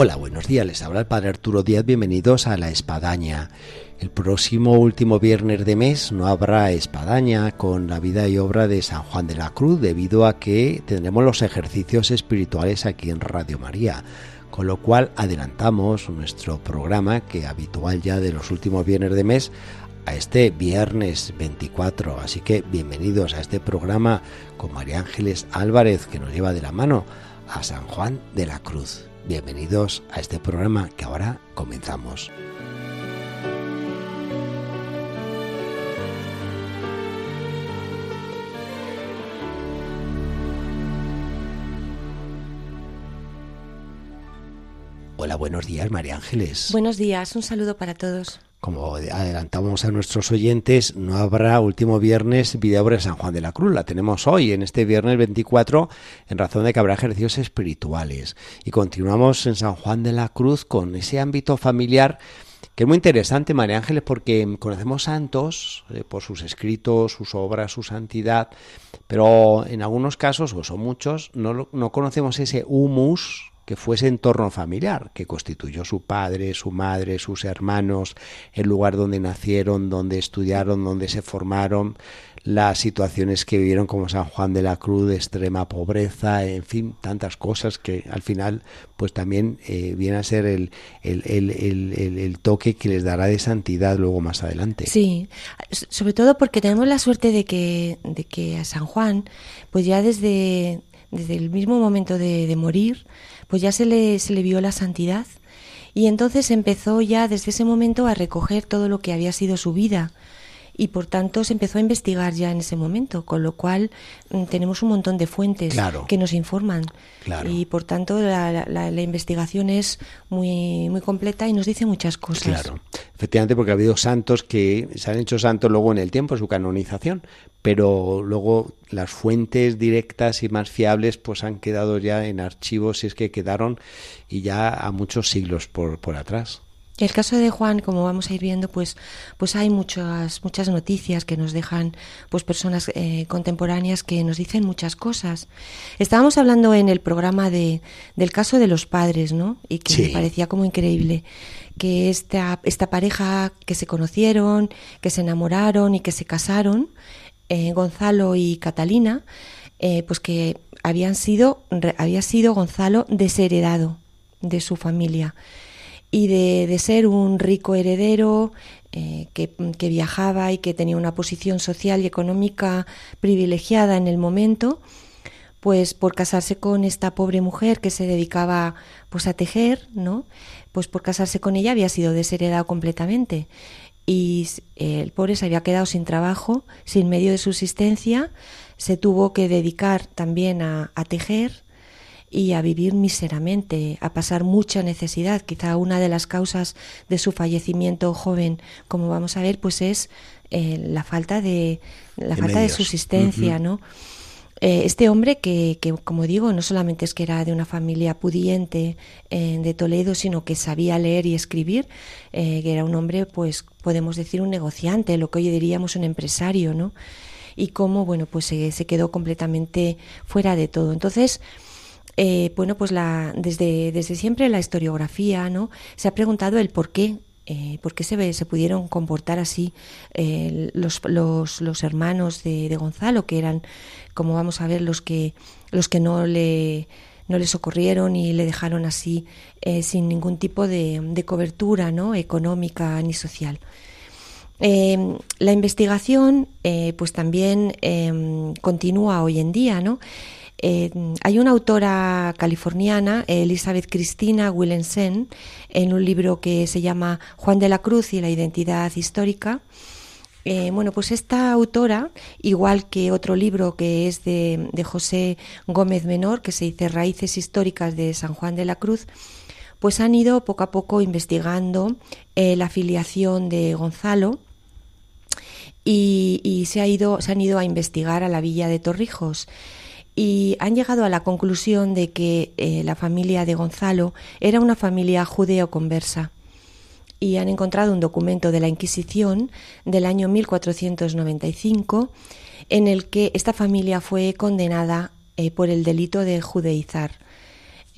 Hola, buenos días. Les habla el Padre Arturo Díaz. Bienvenidos a La Espadaña. El próximo último viernes de mes no habrá espadaña con la vida y obra de San Juan de la Cruz debido a que tendremos los ejercicios espirituales aquí en Radio María. Con lo cual adelantamos nuestro programa que habitual ya de los últimos viernes de mes a este viernes 24. Así que bienvenidos a este programa con María Ángeles Álvarez que nos lleva de la mano a San Juan de la Cruz. Bienvenidos a este programa que ahora comenzamos. Hola, buenos días, María Ángeles. Buenos días, un saludo para todos. Como adelantamos a nuestros oyentes, no habrá último viernes vida de San Juan de la Cruz. La tenemos hoy, en este viernes 24, en razón de que habrá ejercicios espirituales. Y continuamos en San Juan de la Cruz con ese ámbito familiar que es muy interesante, María Ángeles, porque conocemos santos eh, por sus escritos, sus obras, su santidad, pero en algunos casos, o son muchos, no, no conocemos ese humus que fuese entorno familiar, que constituyó su padre, su madre, sus hermanos, el lugar donde nacieron, donde estudiaron, donde se formaron, las situaciones que vivieron como San Juan de la Cruz, de extrema pobreza, en fin, tantas cosas que al final pues también eh, viene a ser el, el, el, el, toque que les dará de santidad luego más adelante. Sí, sobre todo porque tenemos la suerte de que, de que a San Juan, pues ya desde, desde el mismo momento de, morir, pues ya se le, se le vio la santidad. Y entonces empezó ya desde ese momento a recoger todo lo que había sido su vida y por tanto se empezó a investigar ya en ese momento, con lo cual mm, tenemos un montón de fuentes que nos informan y por tanto la, la, investigación es muy, muy completa y nos dice muchas cosas. Claro, efectivamente porque ha habido santos que se han hecho santos luego en el tiempo, su canonización, pero luego las fuentes directas y más fiables pues han quedado ya en archivos, si es que quedaron, y ya a muchos siglos por, por atrás. El caso de Juan, como vamos a ir viendo, pues, pues hay muchas, muchas noticias que nos dejan pues personas eh, contemporáneas que nos dicen muchas cosas. Estábamos hablando en el programa de, del caso de los padres, ¿no? Y que me parecía como increíble que esta, esta pareja que se conocieron, que se enamoraron y que se casaron, eh, Gonzalo y Catalina, eh, pues que habían sido, había sido Gonzalo desheredado de su familia y de, ser un rico heredero eh, que, que, viajaba y que tenía una posición social y económica privilegiada en el momento, pues por casarse con esta pobre mujer que se dedicaba pues a tejer, ¿no? Pues por casarse con ella había sido desheredado completamente y el pobre se había quedado sin trabajo, sin medio de subsistencia, se tuvo que dedicar también a, tejer y a vivir miseramente, a pasar mucha necesidad. Quizá una de las causas de su fallecimiento joven, como vamos a ver, pues es eh, la falta de la falta de subsistencia, ¿no? Eh, este hombre que, que, como digo, no solamente es que era de una familia pudiente eh, de Toledo, sino que sabía leer y escribir, que era un hombre, pues podemos decir un negociante, lo que hoy diríamos un empresario, ¿no? Y cómo, bueno, pues se, se quedó completamente fuera de todo. Entonces, bueno, pues la, desde, desde siempre la historiografía, ¿no? Se ha preguntado el por qué eh, por qué se, se pudieron comportar así los, los, los, hermanos de, Gonzalo, que eran, como vamos a ver, los que, los que no le no le socorrieron y le dejaron así eh, sin ningún tipo de, de, cobertura ¿no? económica ni social. Eh, la investigación pues también continúa hoy en día, ¿no? Eh, hay una autora californiana, Elizabeth Cristina Willensen, en un libro que se llama Juan de la Cruz y la identidad histórica. Eh, bueno, pues esta autora, igual que otro libro que es de, José Gómez Menor, que se dice Raíces históricas de San Juan de la Cruz, pues han ido poco a poco investigando eh, la filiación de Gonzalo y, se han ido a investigar a la villa de Torrijos y han llegado a la conclusión de que eh, la familia de Gonzalo era una familia judeo-conversa y han encontrado un documento de la Inquisición del año 1495 en el que esta familia fue condenada eh, por el delito de judeizar.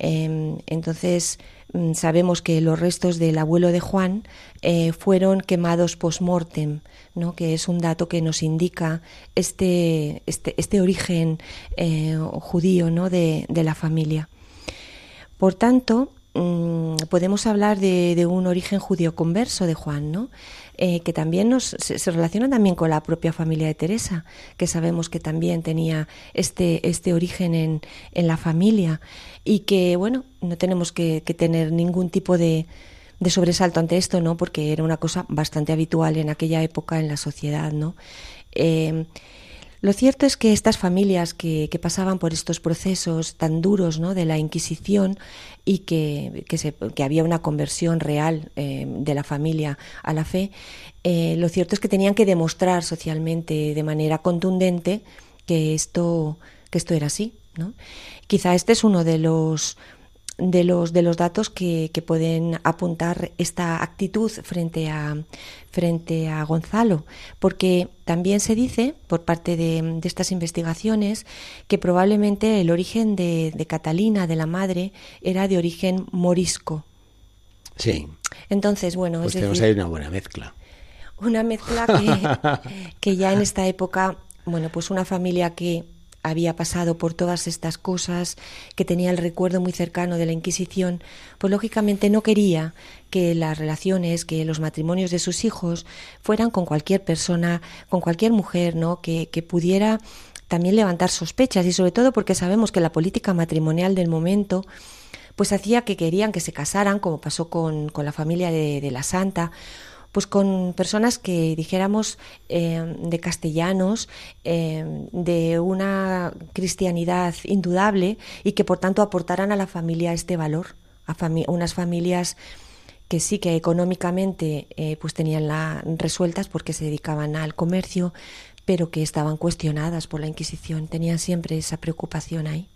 Em, entonces, mm, sabemos que los restos del abuelo de Juan eh, fueron quemados post-mortem, ¿no? que es un dato que nos indica este, este, este origen eh, judío ¿no? de, de la familia. Por tanto, Mm, podemos hablar de, un origen judío converso de Juan, ¿no? Eh, que también nos, se, relaciona también con la propia familia de Teresa, que sabemos que también tenía este, este origen en, en la familia y que, bueno, no tenemos que, tener ningún tipo de, de, sobresalto ante esto, ¿no? Porque era una cosa bastante habitual en aquella época en la sociedad, ¿no? Eh, lo cierto es que estas familias que, pasaban por estos procesos tan duros ¿no? de la Inquisición y que, que, había una conversión real eh, de la familia a la fe, eh, lo cierto es que tenían que demostrar socialmente de manera contundente que esto, que esto era así. ¿no? Quizá este es uno de los de los, de los datos que, que, pueden apuntar esta actitud frente a, frente a Gonzalo, porque también se dice, por parte de, de estas investigaciones, que probablemente el origen de, de, Catalina, de la madre, era de origen morisco. Sí. Entonces, bueno, pues tenemos ahí una buena mezcla. Una mezcla que, que ya en esta época, bueno, pues una familia que había pasado por todas estas cosas, que tenía el recuerdo muy cercano de la Inquisición, pues lógicamente no quería que las relaciones, que los matrimonios de sus hijos fueran con cualquier persona, con cualquier mujer, ¿no? Que, que pudiera también levantar sospechas y sobre todo porque sabemos que la política matrimonial del momento pues hacía que querían que se casaran, como pasó con, con la familia de, de la Santa, pues con personas que dijéramos eh, de castellanos, eh, de una cristianidad indudable y que por tanto aportaran a la familia este valor, a unas familias que sí que económicamente eh, pues tenían la resueltas porque se dedicaban al comercio, pero que estaban cuestionadas por la Inquisición, tenían siempre esa preocupación ahí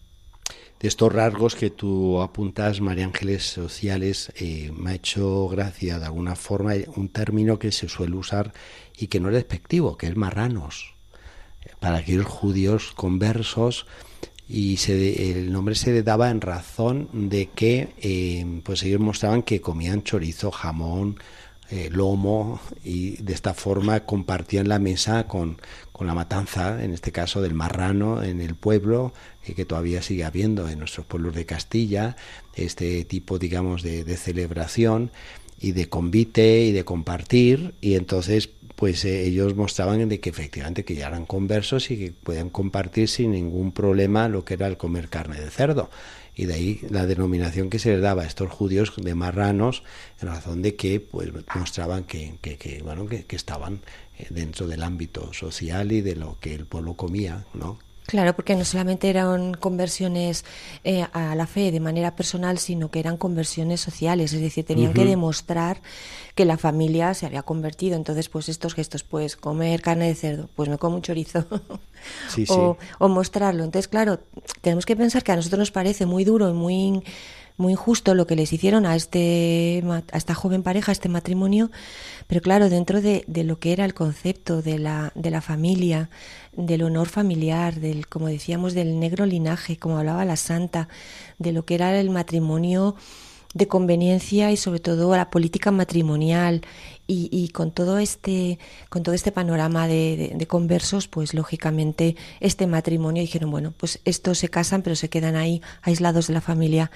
de estos rasgos que tú apuntas, María Ángeles, sociales, eh, me ha hecho gracia de alguna forma un término que se suele usar y que no es despectivo, que es marranos. Para aquellos judíos conversos, y se, el nombre se daba en razón de que eh, pues ellos mostraban que comían chorizo, jamón, eh, lomo y de esta forma compartían la mesa con, con, la matanza, en este caso del marrano en el pueblo, eh, que todavía sigue habiendo en nuestros pueblos de Castilla, este tipo, digamos, de, celebración y de convite y de compartir y entonces pues eh, ellos mostraban de que efectivamente que ya eran conversos y que podían compartir sin ningún problema lo que era el comer carne de cerdo y de ahí la denominación que se les daba a estos judíos de marranos en razón de que pues mostraban que, que, bueno que, que, estaban eh, dentro del ámbito social y de lo que el pueblo comía no Claro, porque no solamente eran conversiones eh, a la fe de manera personal, sino que eran conversiones sociales, es decir, tenían que demostrar que la familia se había convertido. Entonces, pues estos gestos, pues comer carne de cerdo, pues me como un chorizo, o, o mostrarlo. Entonces, claro, tenemos que pensar que a nosotros nos parece muy duro y muy muy injusto lo que les hicieron a este a esta joven pareja, a este matrimonio, pero claro, dentro de, de lo que era el concepto de la, de la familia, del honor familiar, del, como decíamos, del negro linaje, como hablaba la santa, de lo que era el matrimonio de conveniencia y sobre todo la política matrimonial y, y con todo este con todo este panorama de, de, conversos pues lógicamente este matrimonio dijeron bueno pues estos se casan pero se quedan ahí aislados de la familia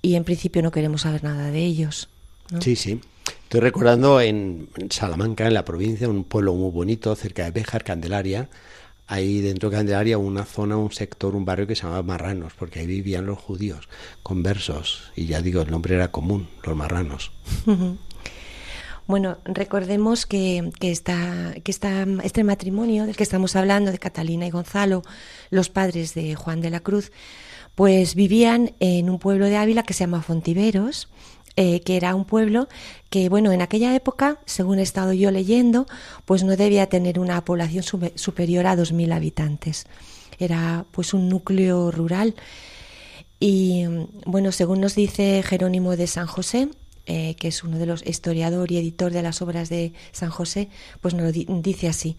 y en principio no queremos saber nada de ellos sí sí. Estoy recordando en Salamanca en la provincia un pueblo muy bonito cerca de Béjar Candelaria. Ahí dentro de Candelaria una zona, un sector, un barrio que se llamaba Marranos, porque ahí vivían los judíos. Conversos, y ya digo, el nombre era común, los marranos. Bueno, recordemos que, este matrimonio del que estamos hablando, de Catalina y Gonzalo, los padres de Juan de la Cruz, pues vivían en un pueblo de Ávila que se llama Fontiveros, eh, que era un pueblo que, bueno, en aquella época, según he estado yo leyendo, pues no debía tener una población superior a 2.000 habitantes. Era pues un núcleo rural. Y bueno, según nos dice Jerónimo de San José, eh, que es uno de los historiador y editor de las obras de San José, pues nos dice así.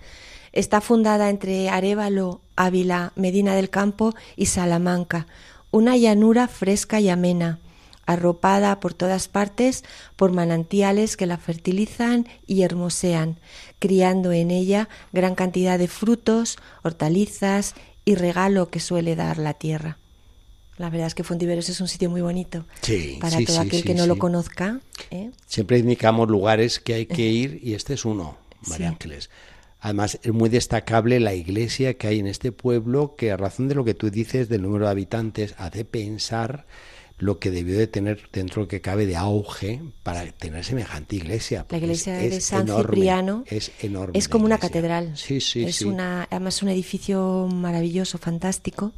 Está fundada entre Arevalo, Ávila, Medina del Campo y Salamanca, una llanura fresca y amena, arropada por todas partes por manantiales que la fertilizan y hermosean, criando en ella gran cantidad de frutos, hortalizas y regalo que suele dar la tierra. La verdad es que Fontiveros es un sitio muy bonito para todo aquel que no lo conozca. ¿eh? Siempre indicamos lugares que hay que ir y este es uno, María Ángeles. Además, es muy destacable la iglesia que hay en este pueblo, que a razón de lo que tú dices del número de habitantes, hace pensar lo que debió de tener dentro de lo que cabe de auge para tener semejante iglesia. La iglesia de San Cipriano es enorme. Es como una catedral. Sí, sí, es Una, además un edificio maravilloso, fantástico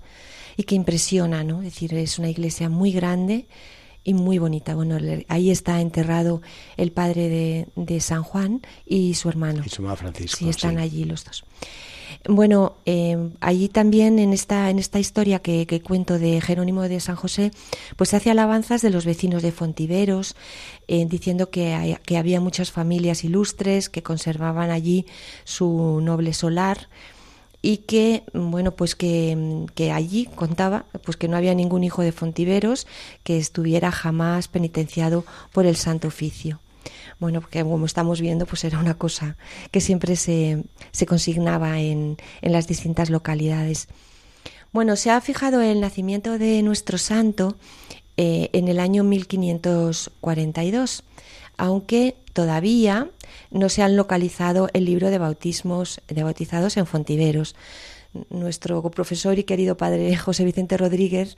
y que impresiona, ¿no? Es decir, es una iglesia muy grande y muy bonita. Bueno, ahí está enterrado el padre de, de San Juan y su hermano. Y su hermano Francisco. Sí, están allí los dos. Bueno, eh, allí también en esta, en esta historia que, cuento de Jerónimo de San José, pues hace alabanzas de los vecinos de Fontiveros, eh, diciendo que, que había muchas familias ilustres que conservaban allí su noble solar y que bueno pues que, que, allí contaba pues que no había ningún hijo de Fontiveros que estuviera jamás penitenciado por el Santo Oficio bueno, porque como estamos viendo, pues era una cosa que siempre se, se consignaba en, en las distintas localidades. Bueno, se ha fijado el nacimiento de nuestro santo eh, en el año 1542, aunque todavía no se han localizado el libro de bautismos de bautizados en Fontiveros nuestro profesor y querido padre José Vicente Rodríguez,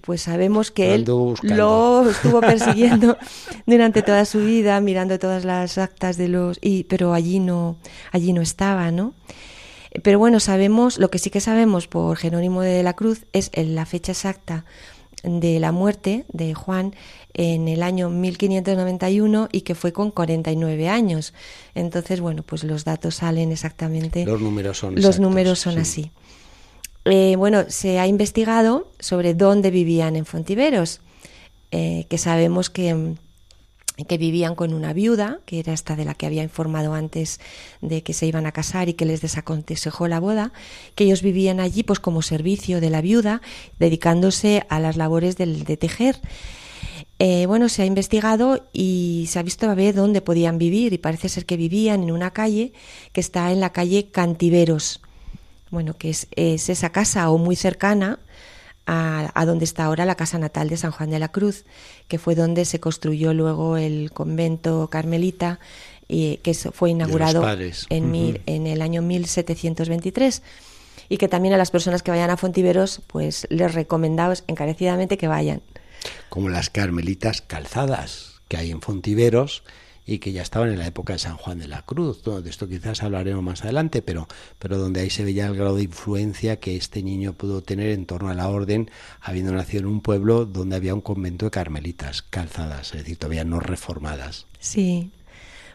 pues sabemos que él lo estuvo persiguiendo durante toda su vida, mirando todas las actas de los y pero allí no allí no estaba, ¿no? Pero bueno, sabemos, lo que sí que sabemos por Jerónimo de la Cruz es la fecha exacta de la muerte de Juan en el año 1591 y que fue con 49 años. Entonces, bueno, pues los datos salen exactamente. Los números son Los números son así. Eh, bueno, se ha investigado sobre dónde vivían en Fontiveros, eh, que sabemos que, que vivían con una viuda, que era esta de la que había informado antes de que se iban a casar y que les desaconsejó la boda, que ellos vivían allí pues como servicio de la viuda, dedicándose a las labores del, de tejer. Eh, bueno, se ha investigado y se ha visto a ver dónde podían vivir y parece ser que vivían en una calle que está en la calle Cantiveros, bueno, que es, es esa casa o muy cercana a, donde está ahora la casa natal de San Juan de la Cruz, que fue donde se construyó luego el convento carmelita, y que fue inaugurado en, en el año 1723 y que también a las personas que vayan a Fontiveros pues les recomendamos encarecidamente que vayan. Como las carmelitas calzadas que hay en Fontiveros y que ya estaban en la época de San Juan de la Cruz. De esto quizás hablaremos más adelante, pero, pero donde ahí se veía el grado de influencia que este niño pudo tener en torno a la orden, habiendo nacido en un pueblo donde había un convento de carmelitas calzadas, es decir, todavía no reformadas. Sí.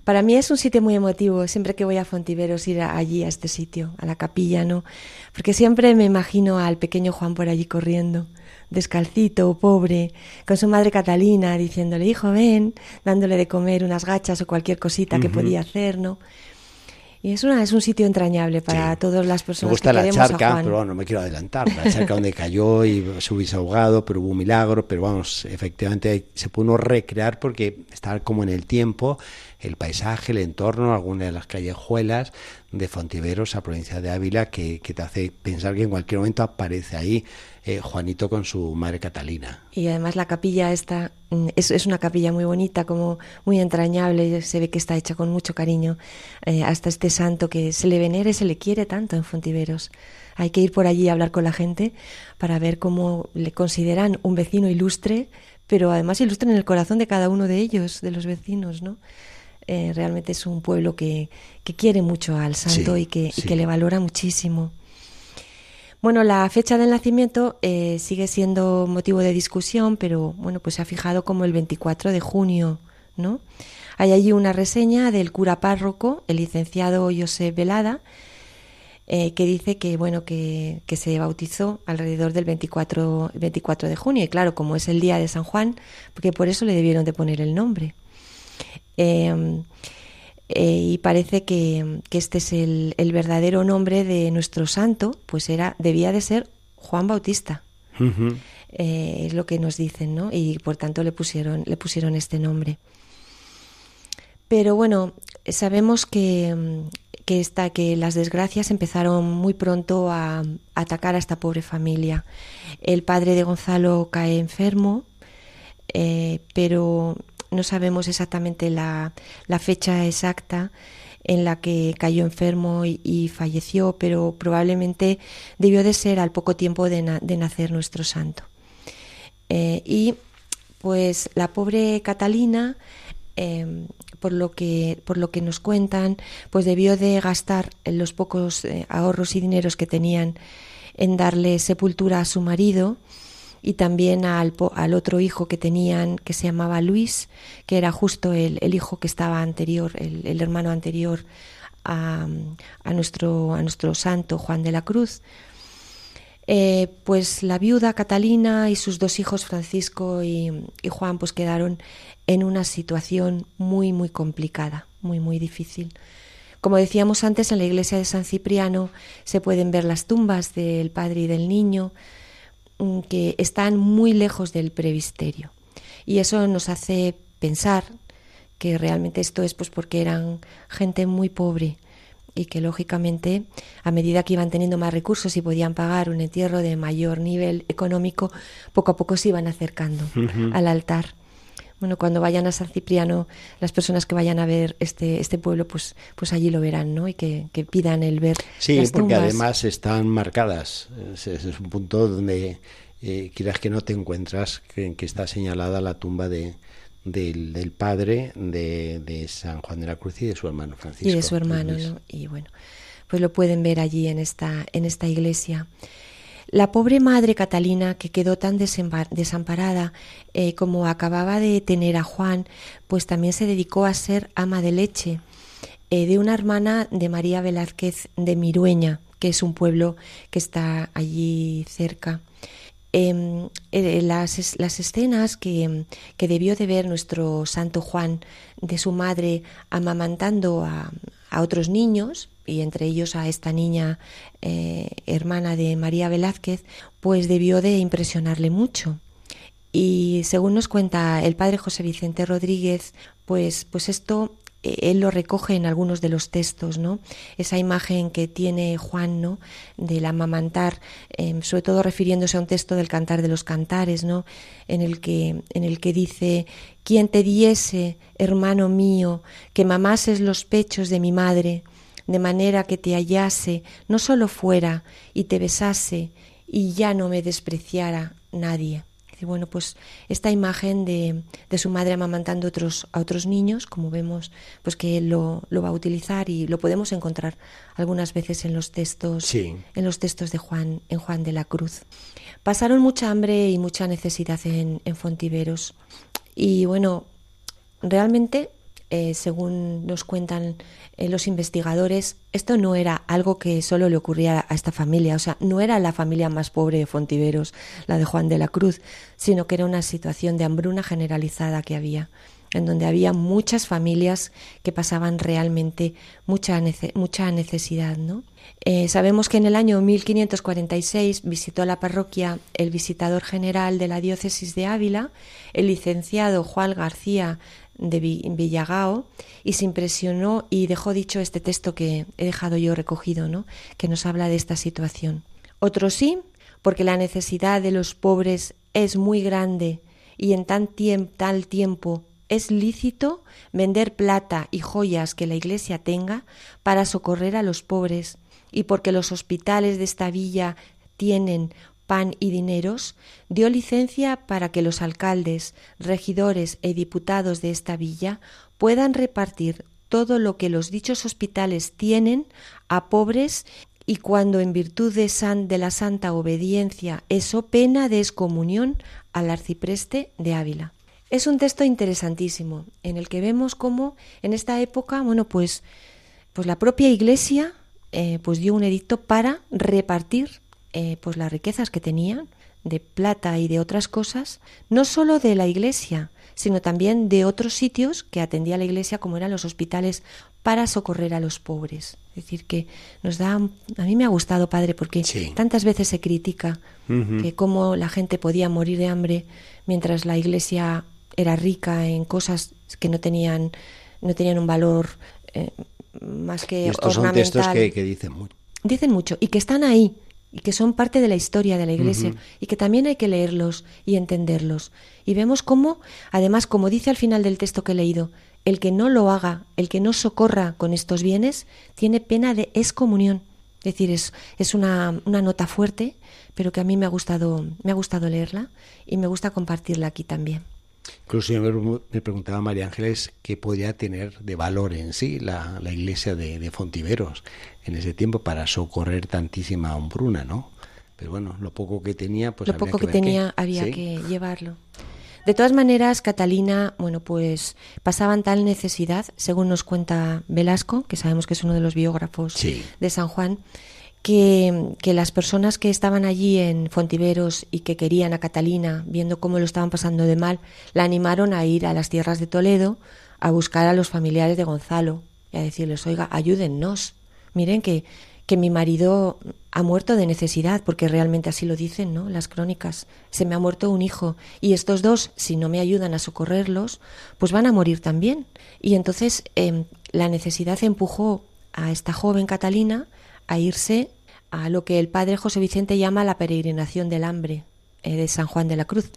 Para mí es un sitio muy emotivo, siempre que voy a Fontiveros ir allí, a este sitio, a la capilla, ¿no? Porque siempre me imagino al pequeño Juan por allí corriendo descalcito, pobre, con su madre Catalina, diciéndole, hijo, ven, dándole de comer unas gachas o cualquier cosita que podía hacer, ¿no? Y es, una, es un sitio entrañable para todas las personas me gusta la charca, pero bueno, no me quiero adelantar. La charca donde cayó y se hubiese ahogado, pero hubo un milagro. Pero vamos, efectivamente se pudo recrear porque está como en el tiempo el paisaje, el entorno, algunas de las callejuelas de Fontiveros, a provincia de Ávila, que, que te hace pensar que en cualquier momento aparece ahí eh, Juanito con su madre Catalina. Y además la capilla esta mm, es, es, una capilla muy bonita, como muy entrañable, se ve que está hecha con mucho cariño eh, hasta este santo que se le venera y se le quiere tanto en Fontiveros. Hay que ir por allí a hablar con la gente para ver cómo le consideran un vecino ilustre, pero además ilustre en el corazón de cada uno de ellos, de los vecinos, ¿no? Eh, realmente es un pueblo que, que, quiere mucho al santo y, que, y que le valora muchísimo. Bueno, la fecha del nacimiento eh, sigue siendo motivo de discusión, pero bueno, pues se ha fijado como el 24 de junio, ¿no? Hay allí una reseña del cura párroco, el licenciado José Velada, eh, que dice que bueno que, se bautizó alrededor del 24, 24 de junio y claro como es el día de San Juan porque por eso le debieron de poner el nombre em, eh, y parece que, este es el, verdadero nombre de nuestro santo pues era debía de ser Juan Bautista. Eh, es lo que nos dicen no y por tanto le pusieron le pusieron este nombre. Pero bueno sabemos que que, esta, que las desgracias empezaron muy pronto a, atacar a esta pobre familia. El padre de Gonzalo cae enfermo, eh, pero no sabemos exactamente la, fecha exacta en la que cayó enfermo y, falleció, pero probablemente debió de ser al poco tiempo de, nacer nuestro santo. Eh, y pues la pobre Catalina eh, por lo que por lo que nos cuentan, pues debió de gastar los pocos eh, ahorros y dineros que tenían en darle sepultura a su marido y también al, al, otro hijo que tenían que se llamaba Luis, que era justo el, hijo que estaba anterior, el, hermano anterior a, a, nuestro, a nuestro santo Juan de la Cruz. Eh, pues la viuda Catalina y sus dos hijos Francisco y, y, Juan pues quedaron en una situación muy muy complicada, muy muy difícil. Como decíamos antes, en la iglesia de San Cipriano se pueden ver las tumbas del padre y del niño que están muy lejos del previsterio. Y eso nos hace pensar que realmente esto es pues porque eran gente muy pobre, y que lógicamente a medida que iban teniendo más recursos y podían pagar un entierro de mayor nivel económico, poco a poco se iban acercando al altar. Bueno, cuando vayan a San Cipriano, las personas que vayan a ver este, este pueblo, pues, pues allí lo verán, ¿no? Y que, pidan el ver. Sí, porque además están marcadas. Es, un punto donde eh, quieras que no te encuentras que está señalada la tumba de, del, padre de, San Juan de la Cruz y de su hermano Francisco. Y de su hermano, ¿no? Y bueno, pues lo pueden ver allí en esta, en esta iglesia. La pobre madre Catalina, que quedó tan desamparada eh, como acababa de tener a Juan, pues también se dedicó a ser ama de leche eh, de una hermana de María Velázquez de Mirueña, que es un pueblo que está allí cerca. Em, eh, las, las, escenas que, que, debió de ver nuestro Santo Juan de su madre amamantando a, a otros niños, y entre ellos a esta niña eh, hermana de María Velázquez, pues debió de impresionarle mucho. Y según nos cuenta el padre José Vicente Rodríguez, pues, pues esto eh, él lo recoge en algunos de los textos, ¿no? Esa imagen que tiene Juan, ¿no? Del amamantar, em, sobre todo refiriéndose a un texto del Cantar de los Cantares, ¿no? En el que, en el que dice, quien te diese, hermano mío, que mamases los pechos de mi madre, de manera que te hallase, no solo fuera, y te besase, y ya no me despreciara nadie bueno, pues esta imagen de, de, su madre amamantando otros, a otros niños, como vemos, pues que él lo, lo, va a utilizar y lo podemos encontrar algunas veces en los textos, en los textos de Juan, en Juan de la Cruz. Pasaron mucha hambre y mucha necesidad en, en Fontiveros. Y bueno, realmente eh, según nos cuentan eh, los investigadores, esto no era algo que solo le ocurría a esta familia, o sea, no era la familia más pobre de Fontiveros, la de Juan de la Cruz, sino que era una situación de hambruna generalizada que había, en donde había muchas familias que pasaban realmente mucha, mucha necesidad, ¿no? Eh, sabemos que en el año 1546 visitó la parroquia el visitador general de la diócesis de Ávila, el licenciado Juan García de Villagao y se impresionó y dejó dicho este texto que he dejado yo recogido, ¿no? que nos habla de esta situación. Otro sí, porque la necesidad de los pobres es muy grande y en tan tal tiempo es lícito vender plata y joyas que la Iglesia tenga para socorrer a los pobres y porque los hospitales de esta villa tienen pan y dineros, dio licencia para que los alcaldes, regidores y diputados de esta villa puedan repartir todo lo que los dichos hospitales tienen a pobres y cuando en virtud de, san, de la santa obediencia eso pena de excomunión al arcipreste de Ávila. Es un texto interesantísimo en el que vemos cómo en esta época, bueno, pues, pues la propia Iglesia eh, pues dio un edicto para repartir eh, pues las riquezas que tenían de plata y de otras cosas, no solo de la Iglesia, sino también de otros sitios que atendía la Iglesia, como eran los hospitales, para socorrer a los pobres. Es decir, que nos da. A mí me ha gustado, padre, porque tantas veces se critica que cómo la gente podía morir de hambre mientras la Iglesia era rica en cosas que no tenían, no tenían un valor eh, más que estos Son textos que, dicen mucho. Dicen mucho y que están ahí y que son parte de la historia de la Iglesia y que también hay que leerlos y entenderlos. Y vemos cómo, además, como dice al final del texto que he leído, el que no lo haga, el que no socorra con estos bienes, tiene pena de excomunión. Es decir, es, es una, una, nota fuerte, pero que a mí me ha gustado, me ha gustado leerla y me gusta compartirla aquí también. Incluso yo me, preguntaba María Ángeles qué podía tener de valor en sí la, iglesia de, Fontiveros en ese tiempo para socorrer tantísima hombruna, ¿no? Pero bueno, lo poco que tenía, pues lo poco que, tenía había que llevarlo. De todas maneras, Catalina, bueno, pues pasaban tal necesidad, según nos cuenta Velasco, que sabemos que es uno de los biógrafos de San Juan, que, las personas que estaban allí en Fontiveros y que querían a Catalina, viendo cómo lo estaban pasando de mal, la animaron a ir a las tierras de Toledo a buscar a los familiares de Gonzalo y a decirles, oiga, ayúdennos. Miren que, que mi marido ha muerto de necesidad, porque realmente así lo dicen, ¿no? Las crónicas. Se me ha muerto un hijo y estos dos, si no me ayudan a socorrerlos, pues van a morir también. Y entonces em, la necesidad empujó a esta joven Catalina a irse a lo que el padre José Vicente llama la peregrinación del hambre eh, de San Juan de la Cruz,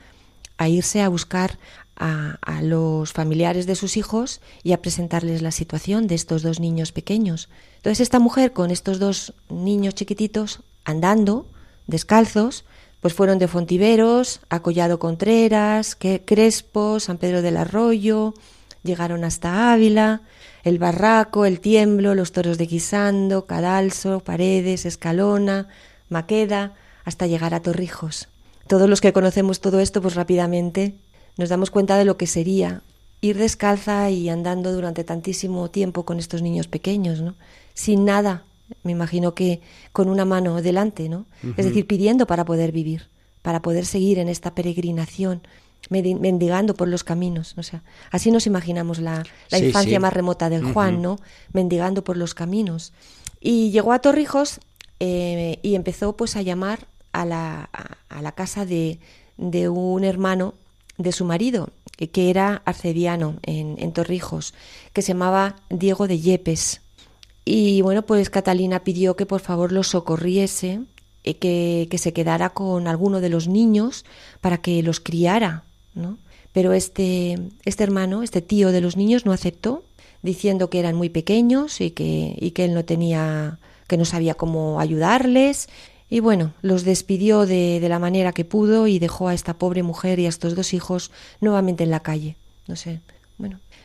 a irse a buscar a, a, los familiares de sus hijos y a presentarles la situación de estos dos niños pequeños. Entonces esta mujer con estos dos niños chiquititos andando, descalzos, pues fueron de Fontiveros, a Collado Contreras, Crespo, San Pedro del Arroyo, llegaron hasta Ávila, el Barraco, el Tiemblo, los Toros de Guisando, Cadalso, Paredes, Escalona, Maqueda, hasta llegar a Torrijos. Todos los que conocemos todo esto, pues rápidamente nos damos cuenta de lo que sería ir descalza y andando durante tantísimo tiempo con estos niños pequeños, ¿no? Sin nada, me imagino que con una mano delante, ¿no? Es decir, pidiendo para poder vivir, para poder seguir en esta peregrinación mendigando por los caminos. O sea, así nos imaginamos la, infancia más remota del Juan, ¿no? Mendigando por los caminos. Y llegó a Torrijos eh, y empezó pues a llamar a la, a, la casa de, de, un hermano de su marido, que era arcediano en, en Torrijos, que se llamaba Diego de Yepes. Y bueno, pues Catalina pidió que por favor lo socorriese, eh, que, que, se quedara con alguno de los niños para que los criara, ¿no? Pero este, este hermano, este tío de los niños, no aceptó, diciendo que eran muy pequeños y que, y que él no tenía, que no sabía cómo ayudarles. Y bueno, los despidió de, de la manera que pudo y dejó a esta pobre mujer y a estos dos hijos nuevamente en la calle. No sé,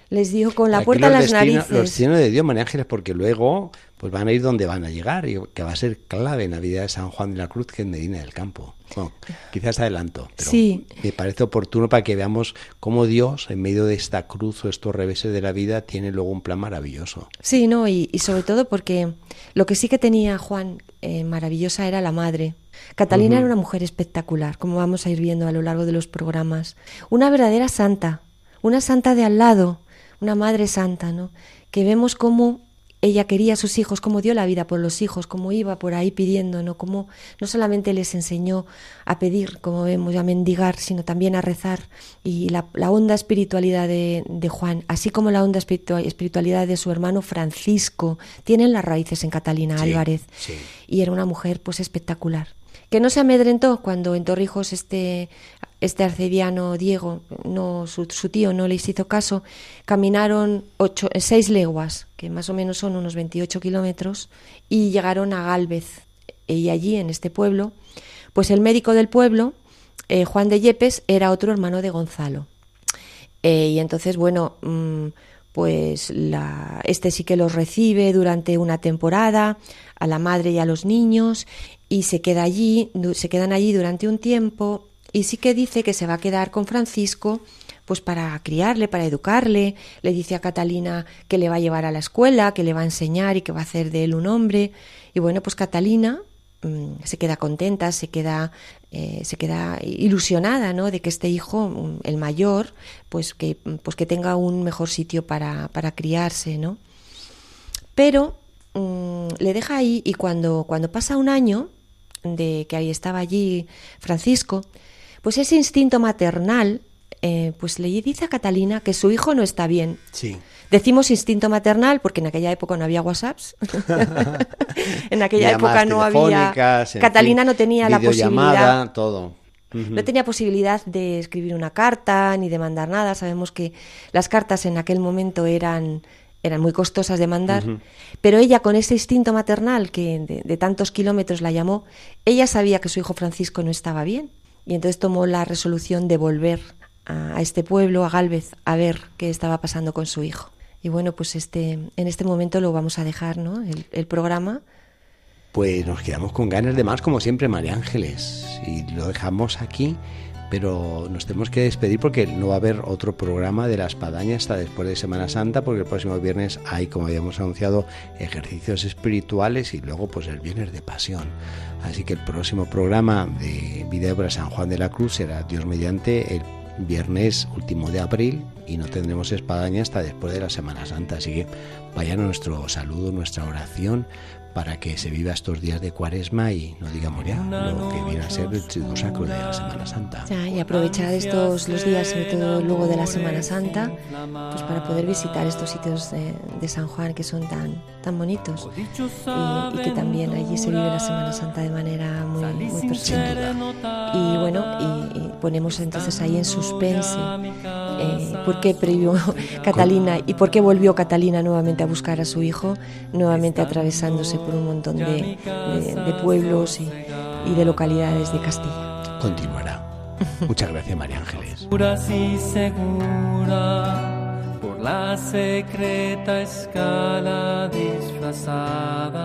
les dio con la puerta a las narices. Los destinos de Dios, María Ángeles, porque luego pues van a ir donde van a llegar y que va a ser clave en la vida de San Juan de la Cruz que en Medina del Campo. Bueno, quizás adelanto, pero sí. me parece oportuno para que veamos cómo Dios, en medio de esta cruz o estos reveses de la vida, tiene luego un plan maravilloso. Sí, no, y, sobre todo porque lo que sí que tenía Juan eh, maravillosa era la madre. Catalina era una mujer espectacular, como vamos a ir viendo a lo largo de los programas. Una verdadera santa, una santa de al lado, una madre santa, ¿no? Que vemos cómo ella quería a sus hijos, cómo dio la vida por los hijos, cómo iba por ahí pidiendo, ¿no? Cómo no solamente les enseñó a pedir, como vemos, a mendigar, sino también a rezar. Y la, honda espiritualidad de, Juan, así como la honda espiritualidad de su hermano Francisco, tienen las raíces en Catalina Álvarez. Y era una mujer, pues, espectacular que no se amedrentó cuando en Torrijos este este arcediano Diego, no, su, tío no les hizo caso, caminaron ocho, seis leguas, que más o menos son unos 28 kilómetros, y llegaron a Galvez. Y allí, en este pueblo, pues el médico del pueblo, eh, Juan de Yepes, era otro hermano de Gonzalo. Eh, y entonces, bueno, mm, pues la, este sí que los recibe durante una temporada, a la madre y a los niños, y se queda allí, se quedan allí durante un tiempo, y sí que dice que se va a quedar con Francisco pues para criarle, para educarle, le dice a Catalina que le va a llevar a la escuela, que le va a enseñar y que va a hacer de él un hombre. Y bueno, pues Catalina mm, se queda contenta, se queda, eh, se queda ilusionada, ¿no? De que este hijo, mm, el mayor, pues que, pues que tenga un mejor sitio para, para criarse, ¿no? Pero mm, le deja ahí y cuando, cuando pasa un año de que ahí estaba allí Francisco, pues ese instinto maternal eh, pues le dice a Catalina que su hijo no está bien. Sí. Decimos instinto maternal porque en aquella época no había WhatsApps. en aquella época no había. Catalina no tenía la posibilidad. todo. No tenía posibilidad de escribir una carta ni de mandar nada. Sabemos que las cartas en aquel momento eran, eran muy costosas de mandar, pero ella con ese instinto maternal que de tantos kilómetros la llamó, ella sabía que su hijo Francisco no estaba bien y entonces tomó la resolución de volver a, este pueblo, a Galvez, a ver qué estaba pasando con su hijo. Y bueno, pues este, en este momento lo vamos a dejar, ¿no? El, programa. Pues nos quedamos con ganas de más, como siempre, María Ángeles. Y lo dejamos aquí, pero nos tenemos que despedir porque no va a haber otro programa de la espadaña hasta después de Semana Santa, porque el próximo viernes hay, como habíamos anunciado, ejercicios espirituales y luego pues el viernes de pasión. Así que el próximo programa de Vida San Juan de la Cruz será Dios mediante el viernes último de abril y no tendremos espadaña hasta después de la Semana Santa. Así que vayan a nuestro saludo, nuestra oración para que se viva estos días de cuaresma y no digamos ya lo que viene a ser el triduo sacro de la Semana Santa. y aprovechar estos los días, sobre todo luego de la Semana Santa, pues para poder visitar estos sitios de, San Juan que son tan, tan bonitos y, que también allí se vive la Semana Santa de manera muy, muy personal. Y bueno, y, ponemos entonces ahí en suspense eh, por qué previó Catalina y por qué volvió Catalina nuevamente a buscar a su hijo, nuevamente atravesándose por un montón de, pueblos y, de localidades de Castilla. Continuará. Muchas gracias, María Ángeles. por la secreta escala disfrazada.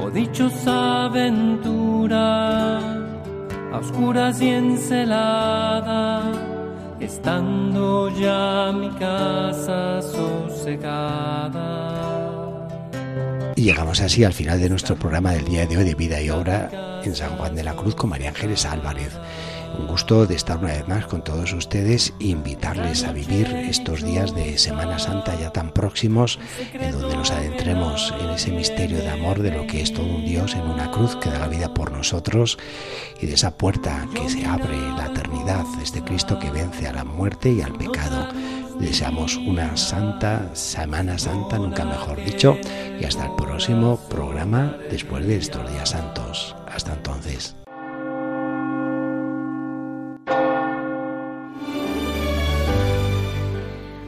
O dichosa aventura, a oscuras y encelada estando ya mi casa sosegada. Y llegamos así al final de nuestro programa del día de hoy de vida y obra en San Juan de la Cruz con María Ángeles Álvarez. Un gusto de estar una vez más con todos ustedes e invitarles a vivir estos días de Semana Santa ya tan próximos, en donde nos adentremos en ese misterio de amor de lo que es todo un Dios en una cruz que da la vida por nosotros y de esa puerta que se abre la eternidad, este Cristo que vence a la muerte y al pecado. Deseamos una santa Semana Santa, nunca mejor dicho, y hasta el próximo programa después de estos días santos. Hasta entonces.